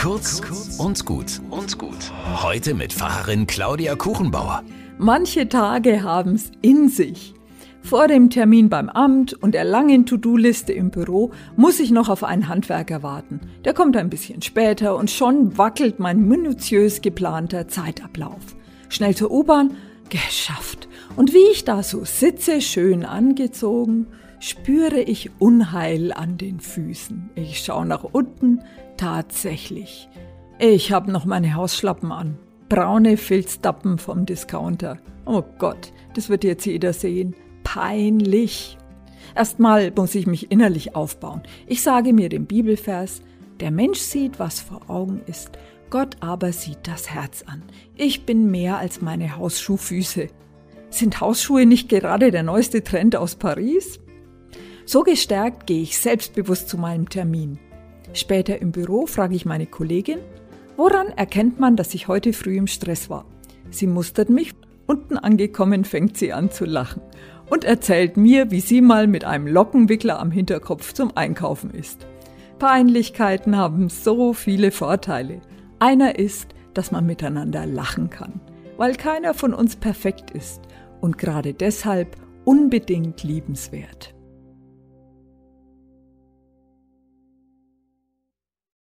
Kurz und gut und gut. Heute mit Pfarrerin Claudia Kuchenbauer. Manche Tage haben's in sich. Vor dem Termin beim Amt und der langen To-Do-Liste im Büro muss ich noch auf einen Handwerker warten. Der kommt ein bisschen später und schon wackelt mein minutiös geplanter Zeitablauf. Schnell zur U-Bahn, geschafft. Und wie ich da so sitze, schön angezogen, spüre ich Unheil an den Füßen. Ich schaue nach unten, tatsächlich. Ich habe noch meine Hausschlappen an. Braune Filzdappen vom Discounter. Oh Gott, das wird jetzt jeder sehen. Peinlich. Erstmal muss ich mich innerlich aufbauen. Ich sage mir den Bibelvers, der Mensch sieht, was vor Augen ist, Gott aber sieht das Herz an. Ich bin mehr als meine Hausschuhfüße. Sind Hausschuhe nicht gerade der neueste Trend aus Paris? So gestärkt gehe ich selbstbewusst zu meinem Termin. Später im Büro frage ich meine Kollegin, woran erkennt man, dass ich heute früh im Stress war? Sie mustert mich, unten angekommen fängt sie an zu lachen und erzählt mir, wie sie mal mit einem Lockenwickler am Hinterkopf zum Einkaufen ist. Peinlichkeiten haben so viele Vorteile. Einer ist, dass man miteinander lachen kann, weil keiner von uns perfekt ist und gerade deshalb unbedingt liebenswert.